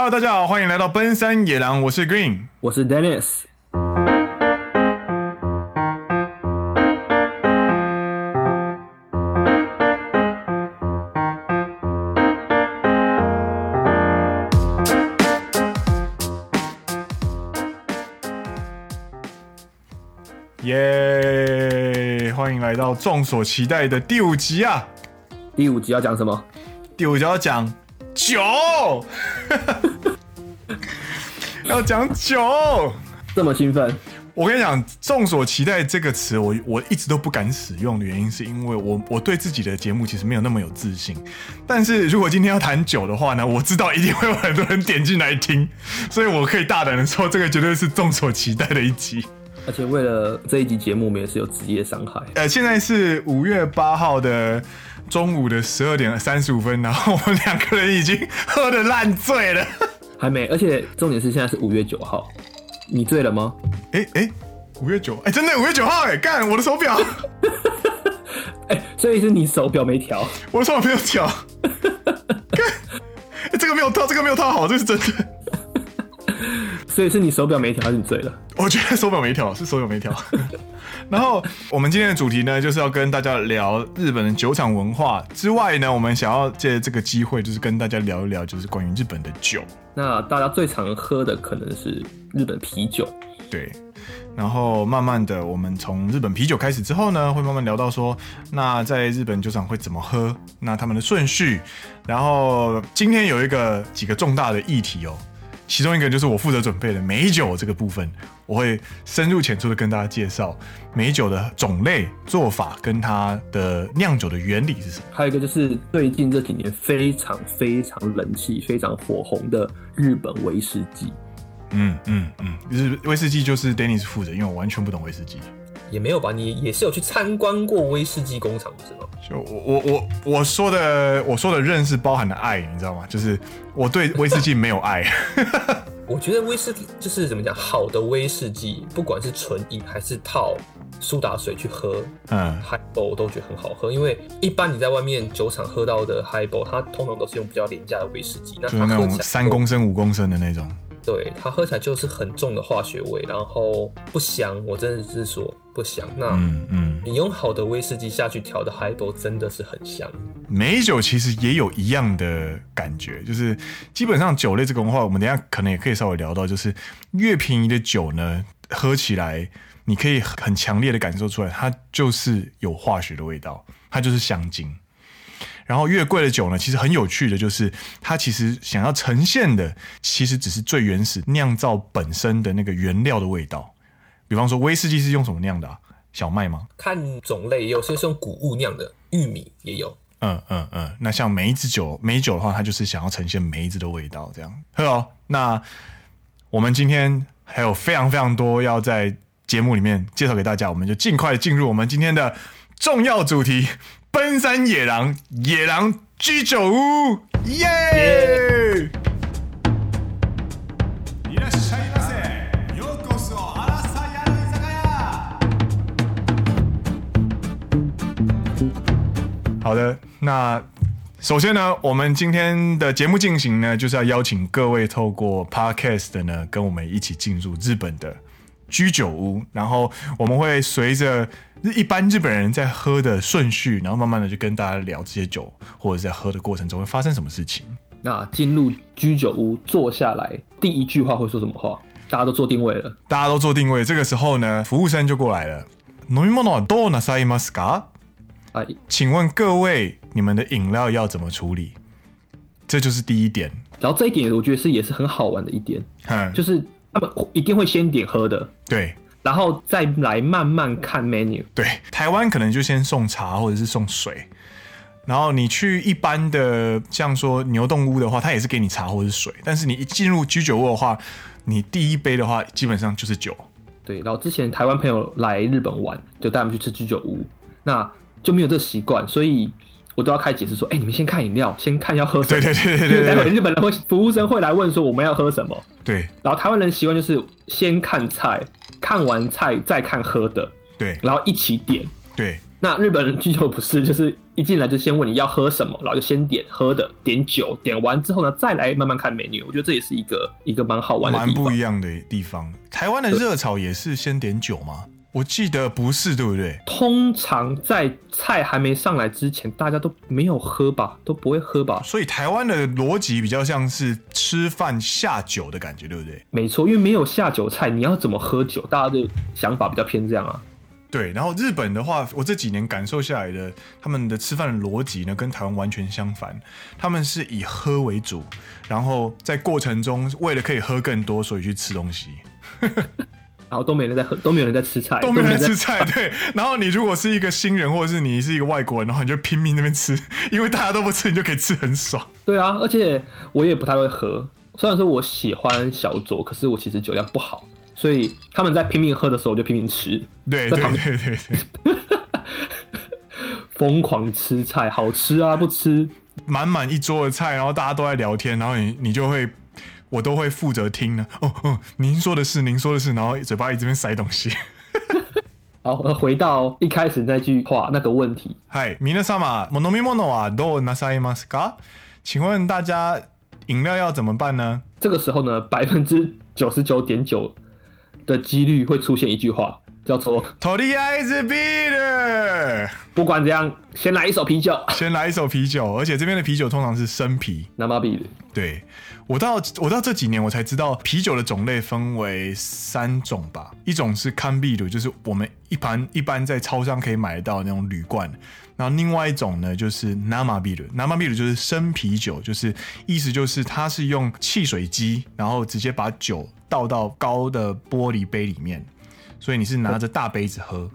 Hello，大家好，欢迎来到奔山野狼，我是 Green，我是 Dennis。耶！欢迎来到众所期待的第五集啊！第五集要讲什么？第五集要讲。酒，要讲酒，这么兴奋！我跟你讲，众所期待这个词，我我一直都不敢使用的原因，是因为我我对自己的节目其实没有那么有自信。但是如果今天要谈酒的话呢，我知道一定会有很多人点进来听，所以我可以大胆的说，这个绝对是众所期待的一集。而且为了这一集节目，我们也是有职业伤害。呃，现在是五月八号的。中午的十二点三十五分，然后我们两个人已经喝的烂醉了，还没。而且重点是现在是五月九号，你醉了吗？哎哎，五月九，哎，真的五月九号，哎，干我的手表，哎，所以是你手表没调，我的手表没有调，干，这个没有套，这个没有套好，这是真的，所以是你手表没调还是你醉了？我觉得手表没调，是手表没调。然后我们今天的主题呢，就是要跟大家聊日本的酒厂文化之外呢，我们想要借这个机会，就是跟大家聊一聊，就是关于日本的酒。那大家最常喝的可能是日本啤酒，对。然后慢慢的，我们从日本啤酒开始之后呢，会慢慢聊到说，那在日本酒厂会怎么喝，那他们的顺序。然后今天有一个几个重大的议题哦。其中一个就是我负责准备的美酒这个部分，我会深入浅出的跟大家介绍美酒的种类、做法跟它的酿酒的原理是什么。还有一个就是最近这几年非常非常人气、非常火红的日本威士忌。嗯嗯嗯，日威士忌就是 Dennis 负责，因为我完全不懂威士忌。也没有吧？你也是有去参观过威士忌工厂，是吗？就我我我我说的我说的认识包含的爱，你知道吗？就是我对威士忌没有爱。我觉得威士忌就是怎么讲，好的威士忌，不管是纯饮还是套苏打水去喝，嗯，Highball 我都觉得很好喝。因为一般你在外面酒厂喝到的 Highball，它通常都是用比较廉价的威士忌，那它喝起来就是那种三公升、五公升的那种。对，它喝起来就是很重的化学味，然后不香。我真的是说不香。那嗯嗯，你用好的威士忌下去调的 Highball 真的是很香。美酒其实也有一样的感觉，就是基本上酒类这个文化，我们等一下可能也可以稍微聊到，就是越便宜的酒呢，喝起来你可以很强烈的感受出来，它就是有化学的味道，它就是香精。然后越贵的酒呢，其实很有趣的，就是它其实想要呈现的，其实只是最原始酿造本身的那个原料的味道。比方说威士忌是用什么酿的啊？小麦吗？看种类，有些是用谷物酿的，玉米也有。嗯嗯嗯。那像梅子酒，梅酒的话，它就是想要呈现梅子的味道，这样。好，那我们今天还有非常非常多要在节目里面介绍给大家，我们就尽快进入我们今天的重要主题。奔山野狼，野狼居酒屋，耶！好的，那首先呢，我们今天的节目进行呢，就是要邀请各位透过 Podcast 呢，跟我们一起进入日本的居酒屋，然后我们会随着。一般日本人在喝的顺序，然后慢慢的就跟大家聊这些酒，或者在喝的过程中会发生什么事情。那进入居酒屋坐下来，第一句话会说什么话？大家都做定位了，大家都做定位。这个时候呢，服务生就过来了。饮み物はどうなさいますか？哎，请问各位，你们的饮料要怎么处理？这就是第一点。然后这一点，我觉得是也是很好玩的一点，嗯，就是 他们一定会先点喝的，对。然后再来慢慢看 menu。对，台湾可能就先送茶或者是送水，然后你去一般的像说牛洞屋的话，他也是给你茶或者是水。但是你一进入居酒屋的话，你第一杯的话基本上就是酒。对，然后之前台湾朋友来日本玩，就带他们去吃居酒屋，那就没有这个习惯，所以我都要开始解释说：哎，你们先看饮料，先看要喝什么。对对对对对，待会日本人会服务生会来问说我们要喝什么。对，然后台湾人习惯就是先看菜。看完菜再看喝的，对，然后一起点，对，那日本人居酒不是，就是一进来就先问你要喝什么，然后就先点喝的，点酒，点完之后呢，再来慢慢看美女。我觉得这也是一个一个蛮好玩的蛮不一样的地方。台湾的热炒也是先点酒吗？我记得不是，对不对？通常在菜还没上来之前，大家都没有喝吧，都不会喝吧。所以台湾的逻辑比较像是吃饭下酒的感觉，对不对？没错，因为没有下酒菜，你要怎么喝酒？大家的想法比较偏这样啊。对，然后日本的话，我这几年感受下来的，他们的吃饭的逻辑呢，跟台湾完全相反。他们是以喝为主，然后在过程中为了可以喝更多，所以去吃东西。然后都没人在喝，都没有人在吃菜，都没人吃菜。对，然后你如果是一个新人，或者是你是一个外国人的话，你就拼命那边吃，因为大家都不吃，你就可以吃很爽。对啊，而且我也不太会喝，虽然说我喜欢小酌，可是我其实酒量不好。所以他们在拼命喝的时候，我就拼命吃。对对对对对，疯狂吃菜，好吃啊！不吃，满满一桌的菜，然后大家都在聊天，然后你你就会，我都会负责听呢。哦哦，您说的是，您说的是，然后嘴巴一直边塞东西。好，回到一开始那句话那个问题。嗨，皆様、饮み物はどうなさいますか？请问大家饮料要怎么办呢？这个时候呢，百分之九十九点九。的几率会出现一句话， 叫做 t o d y Eyes b e a t e r 不管怎样，先来一手啤酒，先来一手啤酒，而且这边的啤酒通常是生啤，那么啤的。对。我到我到这几年，我才知道啤酒的种类分为三种吧，一种是堪啤酒，就是我们一般一般在超商可以买得到那种铝罐。然后另外一种呢，就是 Nama b i r Nama 就是生啤酒，就是意思就是它是用汽水机，然后直接把酒倒到高的玻璃杯里面，所以你是拿着大杯子喝。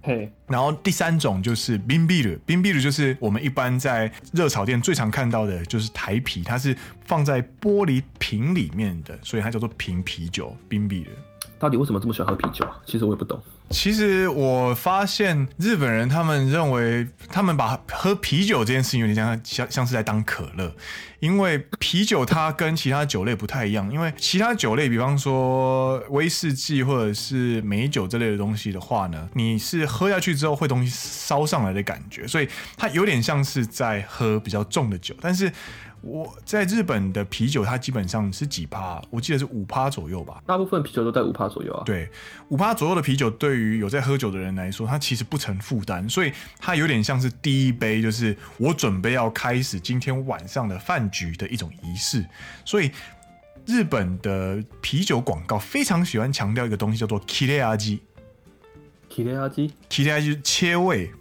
嘿，然后第三种就是冰碧的，冰碧的就是我们一般在热炒店最常看到的，就是台啤，它是放在玻璃瓶里面的，所以它叫做瓶啤酒，冰碧的。到底为什么这么喜欢喝啤酒啊？其实我也不懂。其实我发现日本人他们认为，他们把喝啤酒这件事情有点像像像是在当可乐，因为啤酒它跟其他酒类不太一样，因为其他酒类，比方说威士忌或者是美酒这类的东西的话呢，你是喝下去之后会东西烧上来的感觉，所以它有点像是在喝比较重的酒，但是。我在日本的啤酒，它基本上是几趴？我记得是五趴左右吧。大部分啤酒都在五趴左右啊。对，五趴左右的啤酒，对于有在喝酒的人来说，它其实不成负担，所以它有点像是第一杯，就是我准备要开始今天晚上的饭局的一种仪式。所以日本的啤酒广告非常喜欢强调一个东西，叫做切れ味。切れ味？切れ味就是切味，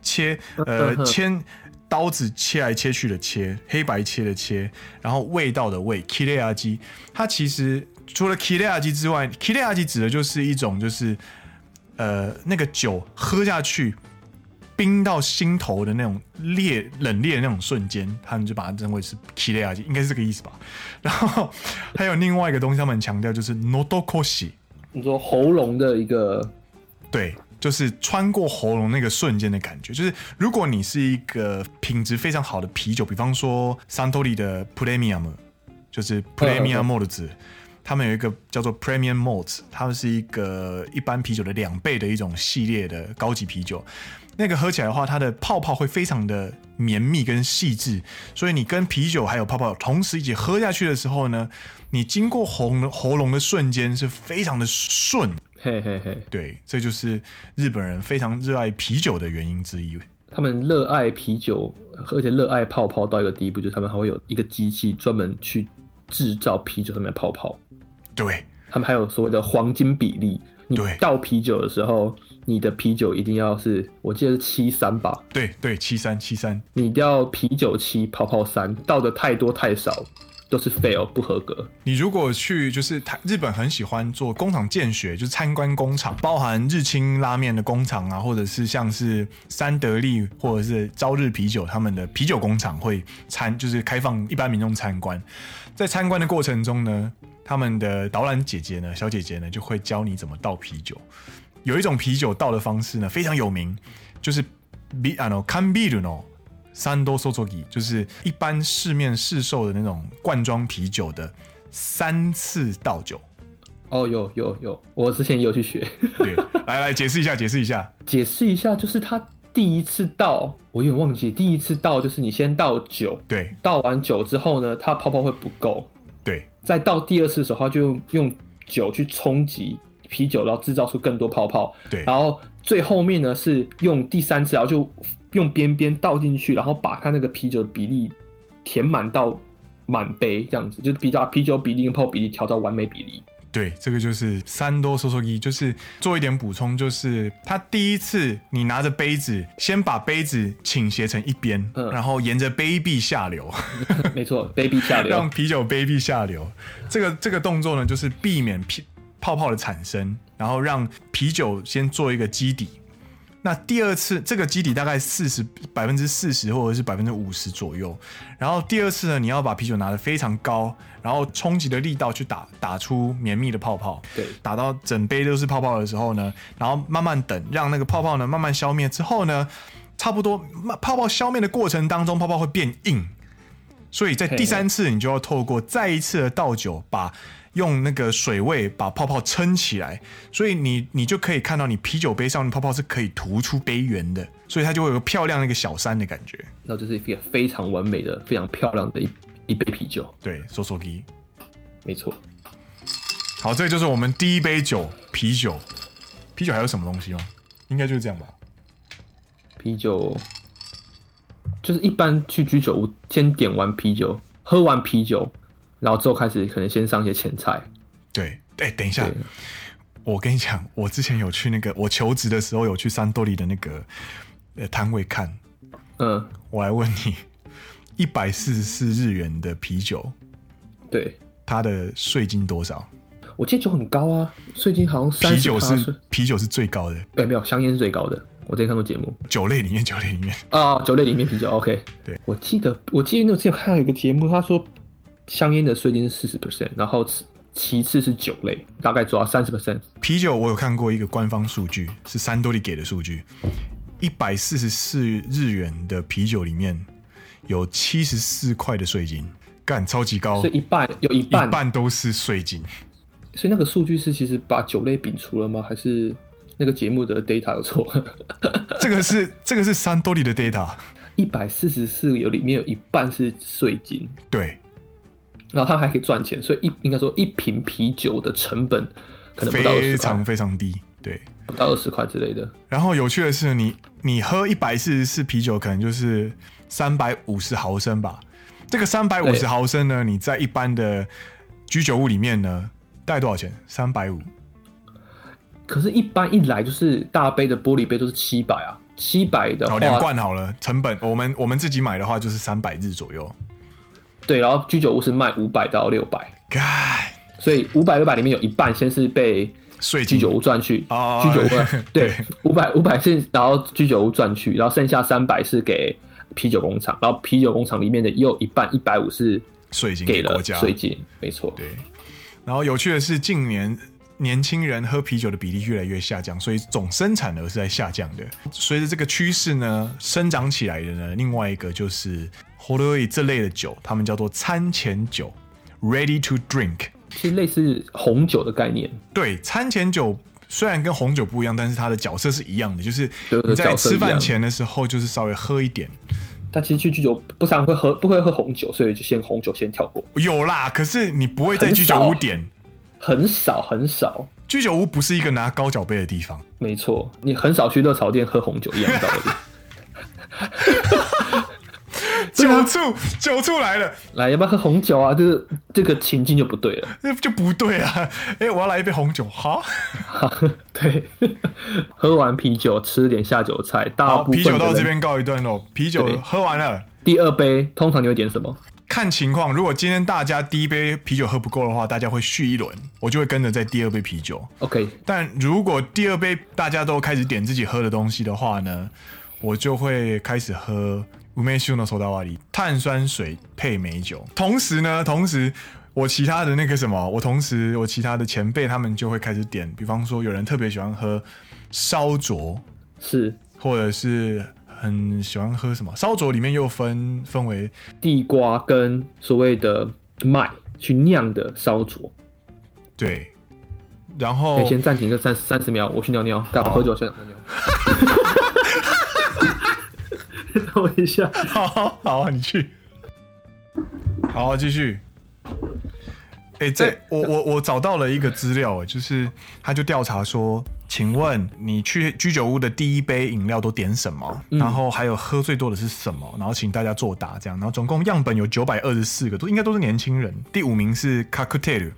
切呃切。 刀子切来切去的切，黑白切的切，然后味道的味，切れ味。它其实除了切れ味之外，切れ味指的就是一种就是呃那个酒喝下去冰到心头的那种烈冷冽的那种瞬间，他们就把它认为是切れ味，应该是这个意思吧。然后还有另外一个东西，他们强调就是 nodokoshi，你说喉咙的一个对。 就是穿过喉咙那个瞬间的感觉，就是如果你是一个品质非常好的啤酒，比方说 Suntory 的 Premium，就是 Premium Malt，他们有一个叫做 Premium Malt，它们是一个一般啤酒的两倍的一种系列的高级啤酒。那个喝起来的话，它的泡泡会非常的绵密跟细致，所以你跟啤酒还有泡泡同时一起喝下去的时候呢，你经过喉喉咙的瞬间是非常的顺。嘿嘿嘿，对，这就是日本人非常热爱啤酒的原因之一。他们热爱啤酒，而且热爱泡泡到一个地步，就是他们还会有一个机器专门去制造啤酒上面的泡泡。对，他们还有所谓的黄金比例，你倒啤酒的时候，你的啤酒一定要是，我记得是七三吧？对对，七三七三，你一定要啤酒七，泡泡三，倒的太多太少。都是 fail 不合格。你如果去就是台日本很喜欢做工厂见学，就是参观工厂，包含日清拉面的工厂啊，或者是像是三得利或者是朝日啤酒他们的啤酒工厂会参，就是开放一般民众参观。在参观的过程中呢，他们的导览姐姐呢，小姐姐呢就会教你怎么倒啤酒。有一种啤酒倒的方式呢非常有名，就是ビあの缶ビールの 三度注ぎ就是一般市面市售的那种罐装啤酒的三次倒酒，哦，有有有，我之前也有去学。对，来来解释一下，解释一下，解释一下，就是他第一次倒，我有点忘记，第一次倒就是你先倒酒，对，倒完酒之后呢，它泡泡会不够，对，再倒第二次的时候，他就用用酒去冲击啤酒，然后制造出更多泡泡，对，然后最后面呢是用第三次，然后就用边边倒进去，然后把它那个啤酒的比例填满到。满杯这样子，就是比较啤酒比例跟泡比例调到完美比例。对，这个就是三多收缩一，就是做一点补充，就是他第一次你拿着杯子，先把杯子倾斜成一边，嗯，然后沿着杯壁下流。没错，杯壁下流，让啤酒杯壁下流。这个这个动作呢，就是避免啤泡泡的产生，然后让啤酒先做一个基底。那第二次这个基底大概四十百分之四十或者是百分之五十左右，然后第二次呢，你要把啤酒拿得非常高，然后冲击的力道去打打出绵密的泡泡，对，打到整杯都是泡泡的时候呢，然后慢慢等，让那个泡泡呢慢慢消灭之后呢，差不多泡泡消灭的过程当中，泡泡会变硬，所以在第三次你就要透过再一次的倒酒把。用那个水位把泡泡撑起来，所以你你就可以看到你啤酒杯上的泡泡是可以突出杯缘的，所以它就会有个漂亮的一个小山的感觉。那这是一个非常完美的、非常漂亮的一一杯啤酒。对，收缩机，没错。好，这个就是我们第一杯酒，啤酒。啤酒还有什么东西吗？应该就是这样吧。啤酒就是一般去居酒屋，先点完啤酒，喝完啤酒。然后之后开始可能先上一些前菜，对，哎，等一下，我跟你讲，我之前有去那个我求职的时候有去三多里的那个呃摊位看，嗯，我来问你，一百四十四日元的啤酒，对，它的税金多少？我记得酒很高啊，税金好像啤酒是啤酒是最高的，对，没有香烟是最高的，我之前看过节目，酒类里面酒类里面啊，酒类里面啤酒，OK，对，我记得我记得那之前看了一个节目，他说。香烟的税金是四十 percent，然后其次是酒类，大概主要三十 percent。啤酒我有看过一个官方数据，是三多利给的数据，一百四十四日元的啤酒里面有七十四块的税金，干超级高，是一半有一半一半都是税金。所以那个数据是其实把酒类摒除了吗？还是那个节目的 data 有错？这个是这个是三多利的 data，一百四十四有里面有一半是税金，对。然后它还可以赚钱，所以一应该说一瓶啤酒的成本可能不到非常非常低，对，不到二十块之类的。然后有趣的是你，你你喝一百四十四啤酒，可能就是三百五十毫升吧。这个三百五十毫升呢，你在一般的居酒屋里面呢，大概多少钱？三百五。可是，一般一来就是大杯的玻璃杯都是七百啊，七百的话，两罐好了，成本我们我们自己买的话就是三百日左右。对，然后居酒屋是卖五百到六百所以五百六百里面有一半先是被居酒屋赚去，居酒屋 对五百五百是然后居酒屋赚去，然后剩下三百是给啤酒工厂，然后啤酒工厂里面的也有一半一百五是税金给了税金，没错。对，然后有趣的是近年年轻人喝啤酒的比例越来越下降，所以总生产额是在下降的。随着这个趋势呢，生长起来的呢，另外一个就是。ほろ酔い这类的酒，他们叫做餐前酒，ready to drink，其实类似红酒的概念。对，餐前酒虽然跟红酒不一样，但是它的角色是一样的，就是你在吃饭前的时候，就是稍微喝一点。但其实去居酒不常会喝，不会喝红酒，所以就先红酒先跳过。有啦，可是你不会在居酒屋点，很少很少。居酒屋不是一个拿高脚杯的地方。没错，你很少去热炒店喝红酒一样道理。 酒醋，酒醋来了，来，要不要喝红酒啊？这个这个情境就不对了，那就不对啊！哎、欸，我要来一杯红酒，好，对，喝完啤酒，吃点下酒菜，大部分啤酒到这边告一段落，啤酒喝完了，第二杯通常你会点什么？看情况，如果今天大家第一杯啤酒喝不够的话，大家会续一轮，我就会跟着再第二杯啤酒。OK，但如果第二杯大家都开始点自己喝的东西的话呢，我就会开始喝。梅酒のソダ割り，碳酸水配美酒。同时呢，同时我其他的那个什么，我同时我其他的前辈他们就会开始点，比方说有人特别喜欢喝烧灼，是，或者是很喜欢喝什么烧灼里面又分分为地瓜跟所谓的麦去酿的烧灼，对， 然后你先暂停个三三十秒，我去尿尿，干嘛喝酒先尿尿。 等我一下，好好啊，你去，好继续。哎、欸，这我我我找到了一个资料，哎，就是他就调查说，请问你去居酒屋的第一杯饮料都点什么？嗯、然后还有喝最多的是什么？然后请大家作答，这样。然后总共样本有九百二十四个，都应该都是年轻人。第五名是 Cocktail，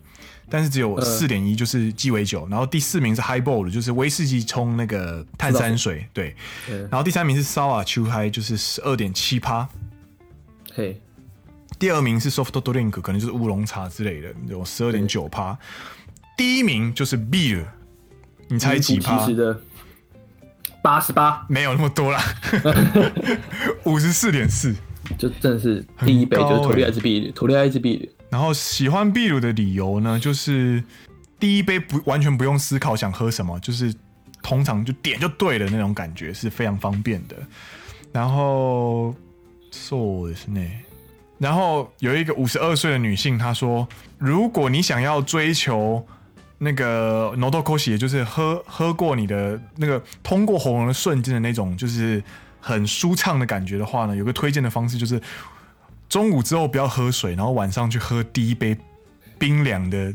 但是只有四点一，就是鸡尾酒。然后第四名是 Highball，就是威士忌冲那个碳酸水，对。然后第三名是 Sour 秋嗨，就是十二点七趴。嘿。第二名是 soft drink，可能就是乌龙茶之类的，有十二点九趴。第一名就是 beer，你猜几趴？八十八，没有那么多啦，五十四点四，就真的是第一杯就是土利艾兹 beer，托利艾兹 beer。然后喜欢 beer 的理由呢，就是第一杯不完全不用思考想喝什么，就是通常就点就对了那种感觉是非常方便的。然后そうですね。然后有一个五十二岁的女性，她说：“如果你想要追求那个 nodokoshi，也就是喝喝过你的那个通过喉咙的瞬间的那种，就是很舒畅的感觉的话呢，有个推荐的方式就是 中午之后不要喝水，然后晚上去喝第一杯冰凉的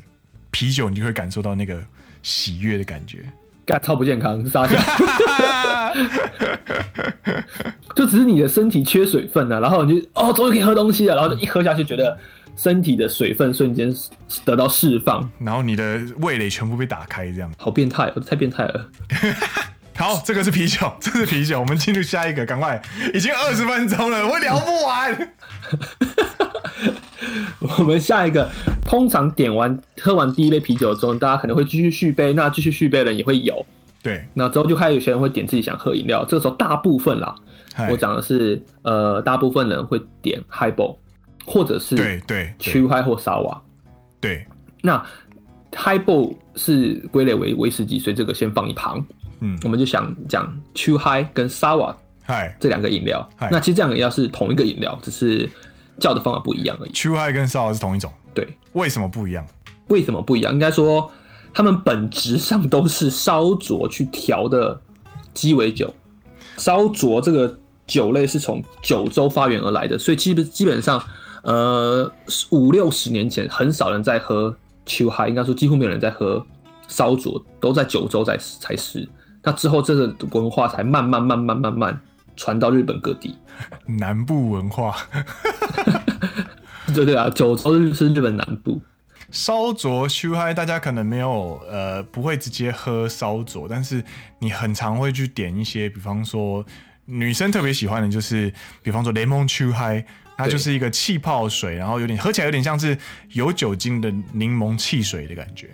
啤酒，你就会感受到那个喜悦的感觉。”干超不健康，撒娇。就只是你的身体缺水分啊，然后你就哦，终于可以喝东西了，然后就一喝下去，觉得身体的水分瞬间得到释放，然后你的味蕾全部被打开，这样好变态，我太变态了。好，这个是啤酒，这是啤酒，我们进入下一个，赶快，已经二十分钟了，我聊不完。我们下一个，通常点完喝完第一杯啤酒之后，大家可能会继续续杯，那继续续杯的人也会有。对，那之后就开始有些人会点自己想喝饮料，这个时候大部分啦，我讲的是呃，大部分人会点 Highball，或者是对对 Chu High 或 Sour。对，那 Highball 是归类为威士忌，所以这个先放一旁。嗯，我们就想讲 Chu High 跟 Sour，嗨，这两个饮料。那其实这两个饮料是同一个饮料，只是叫的方法不一样而已。Chu High 跟 Sour 是同一种，对，为什么不一样？为什么不一样？应该说。它们本质上都是烧灼去调的鸡尾酒，烧灼这个酒类是从九州发源而来的，所以基本基本上，呃，五六十年前很少人在喝秋嗨，应该说几乎没有人在喝烧灼，都在九州在才是。那之后这个文化才慢慢慢慢慢慢传到日本各地。南部文化，对对啊，九州是日本南部。烧灼秋嗨，大家可能没有呃不会直接喝烧灼，但是你很常会去点一些，比方说女生特别喜欢的就是，比方说柠檬秋嗨，它就是一个气泡水，然后有点喝起来有点像是有酒精的柠檬汽水的感觉。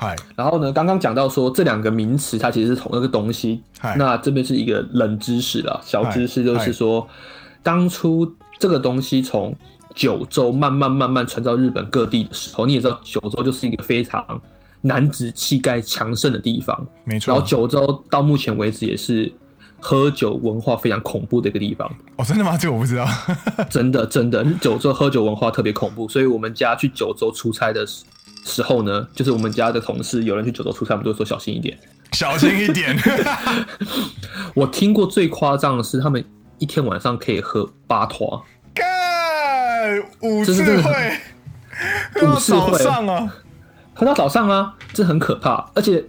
嗨，然后呢，刚刚讲到说这两个名词它其实是同一个东西，那这边是一个冷知识了，小知识就是说，当初这个东西从九州慢慢慢慢传到日本各地的时候，你也知道九州就是一个非常男子气概强盛的地方，没错。然后九州到目前为止也是喝酒文化非常恐怖的一个地方。哦，真的吗？这我不知道。真的真的，九州喝酒文化特别恐怖，所以我们家去九州出差的时候呢，就是我们家的同事有人去九州出差，我们都会说小心一点，小心一点。我听过最夸张的是，他们一天晚上可以喝八坨。五次会，五次会早上啊，喝到早上啊，这很可怕，而且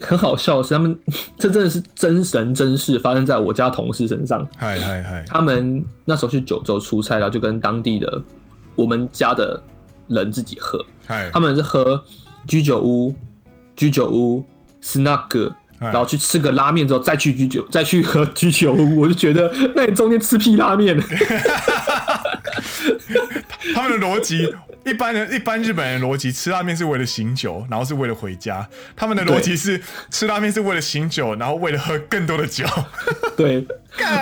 很好笑的是，他们 这真的是真神真事发生在我家同事身上。嗨嗨嗨！他们那时候去九州出差，然后就跟当地的我们家的人自己喝。他们是喝居酒屋，居酒屋 snug，然后去吃个拉面之后再去居酒，再去喝居酒屋。我就觉得，那你中间吃屁拉面？他们的逻辑，一般人一般日本人逻辑，吃拉面是为了醒酒，然后是为了回家。他们的逻辑是吃拉面是为了醒酒，然后为了喝更多的酒。对，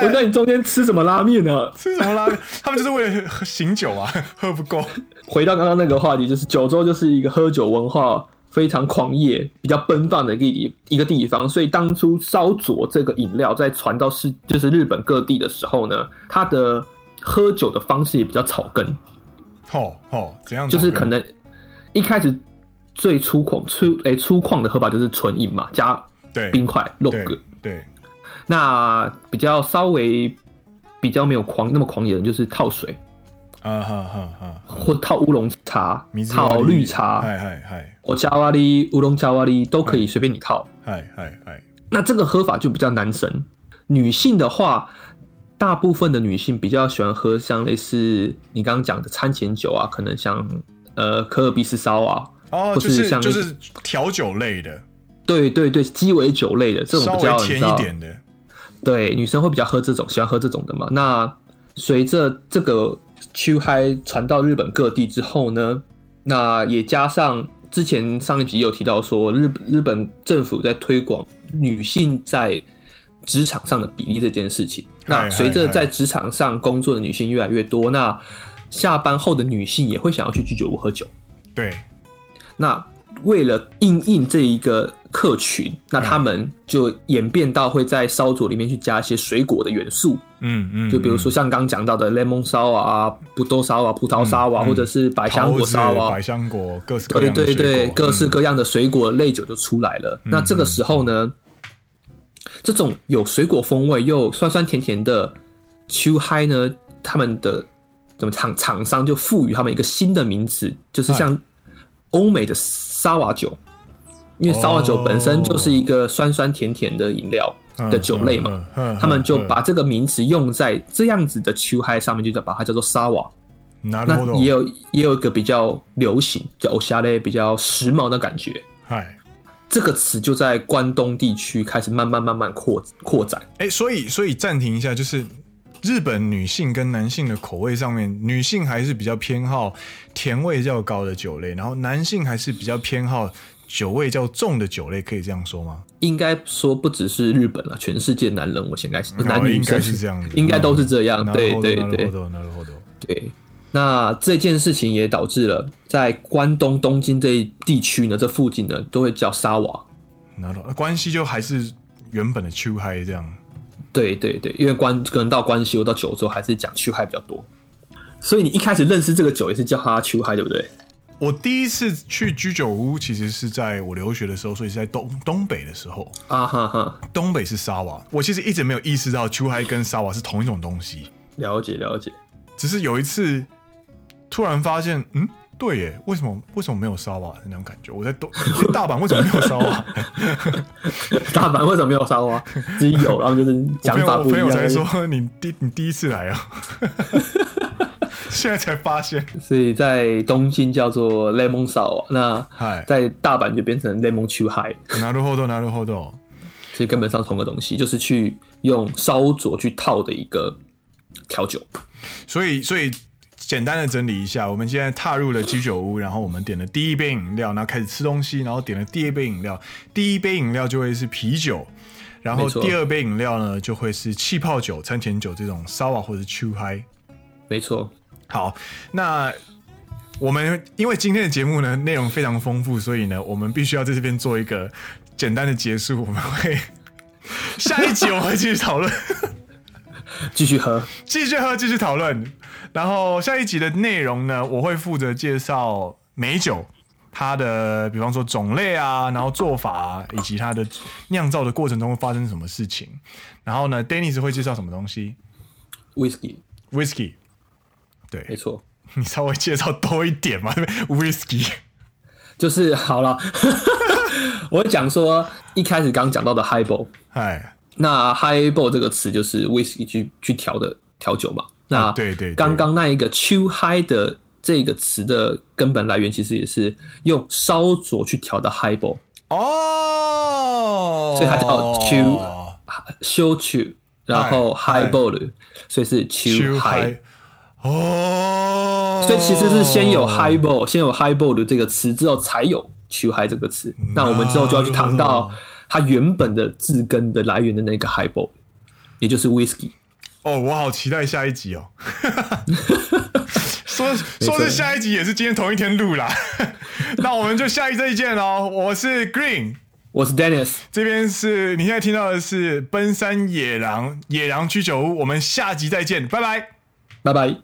我在你中间吃什么拉面呢？吃什么拉面？他们就是为了醒酒啊，喝不够。回到刚刚那个话题，就是九州就是一个喝酒文化非常狂野、比较奔放的一个一个地方。所以当初烧灼这个饮料在传到世就是日本各地的时候呢，它的。喝酒的方式也比较草根，哦哦，怎样？就是可能一开始最粗犷粗诶、欸、粗犷的喝法就是纯饮嘛，加冰块 log。对，那比较稍微比较没有狂那么狂野的，就是套水。啊哈哈哈，或套乌龙茶、套绿茶，嗨嗨嗨，我加瓦利乌龙加瓦利都可以随便你套。嗨嗨嗨，那这个喝法就比较男神。女性的话，大部分的女性比较喜欢喝像类似你刚刚讲的餐前酒啊，可能像呃可尔必斯烧啊，哦，就是像就是调酒类的。对对对，鸡尾酒类的这种比较甜一点的。对，女生会比较喝这种，喜欢喝这种的嘛。那随着这个。秋嗨传到日本各地之后呢，那也加上之前上一集有提到说，日日本政府在推广女性在职场上的比例这件事情。那随着在职场上工作的女性越来越多，那下班后的女性也会想要去居酒屋喝酒。对，那为了应应这一个。客群，那他们就演变到会在烧酒里面去加一些水果的元素，嗯嗯，就比如说像刚讲到的 lemon 烧啊、葡萄烧啊、葡萄烧啊，或者是百香果烧啊，百香果各式各样的对对对，各式各样的水果类酒就出来了。那这个时候呢，这种有水果风味又酸酸甜甜的秋嗨呢，他们的怎么厂厂商就赋予他们一个新的名词，就是像欧美的沙瓦酒。因为烧瓦酒本身就是一个酸酸甜甜的饮料的酒类嘛，他们就把这个名词用在这样子的秋嗨上面，就叫把它叫做沙瓦。那也有也有一个比较流行叫欧夏嘞，比较时髦的感觉。嗨，这个词就在关东地区开始慢慢慢慢扩扩展。哎，所以所以暂停一下，就是日本女性跟男性的口味上面，女性还是比较偏好甜味较高的酒类，然后男性还是比较偏好。酒味较重的酒类，可以这样说吗？应该说不只是日本了，全世界男人，我应该是 男女应该是这样子，应该都是这样。对对对，对。那这件事情也导致了，在关东东京这一地区呢，这附近呢，都会叫沙瓦。那关系就还是原本的秋嗨这样。对对对，因为关可能到关西我到九州还是讲秋嗨比较多，所以你一开始认识这个酒也是叫它秋嗨，对不对？我第一次去居酒屋，其实是在我留学的时候，所以是在东东北的时候啊哈哈。东北是沙瓦，我其实一直没有意识到秋嗨跟沙瓦是同一种东西。了解了解，只是有一次突然发现，嗯，对耶，为什么为什么没有沙瓦那种感觉？我在东大阪为什么没有沙瓦？大阪为什么没有沙瓦？自己有，然后就是讲法不一样。我朋友才说 你第你第一次来啊。现在才发现，所以在东京叫做 lemon 烧，那在大阪就变成 lemon 秋嗨。なるほど，なるほど。其实根本上同个东西，就是去用烧酒去套的一个调酒。所以，所以简单的整理一下，我们现在踏入了居酒屋，然后我们点了第一杯饮料，然后开始吃东西，然后点了第二杯饮料，第一杯饮料就会是啤酒，然后第二杯饮料呢就会是气泡酒、餐前酒这种烧啊或者秋嗨。没错。 好，那我们因为今天的节目呢内容非常丰富，所以呢我们必须要在这边做一个简单的结束。我们会下一集我们会继续讨论，继续喝，继续喝，继续讨论。然后下一集的内容呢，我会负责介绍美酒，它的比方说种类啊，然后做法啊，以及它的酿造的过程中会发生什么事情。然后呢，Dennis 会介绍什么东西？Whisky，Whisky。对，没错，你稍微介绍多一点嘛，Whisky，就是好了。我讲说一开始刚讲到的 Highball，哎，那 Highball 这个词就是 Whisky 去去调的调酒嘛。那对对，刚刚那一个秋嗨的这个词的根本来源，其实也是用烧酒去调的 Highball 哦，所以它叫秋烧酒，然后 Highball，所以是秋嗨。哦，所以其实是先有 highball，先有 highball 的这个词，之后才有秋嗨这个词。那我们之后就要去谈到它原本的字根的来源的那个 highball，也就是 whisky。哦，我好期待下一集哦。说说是下一集，也是今天同一天录啦。那我们就下一集再见哦。我是 Green，我是 Dennis，这边是你现在听到的是奔山野狼野狼居酒屋。我们下集再见，拜拜，拜拜。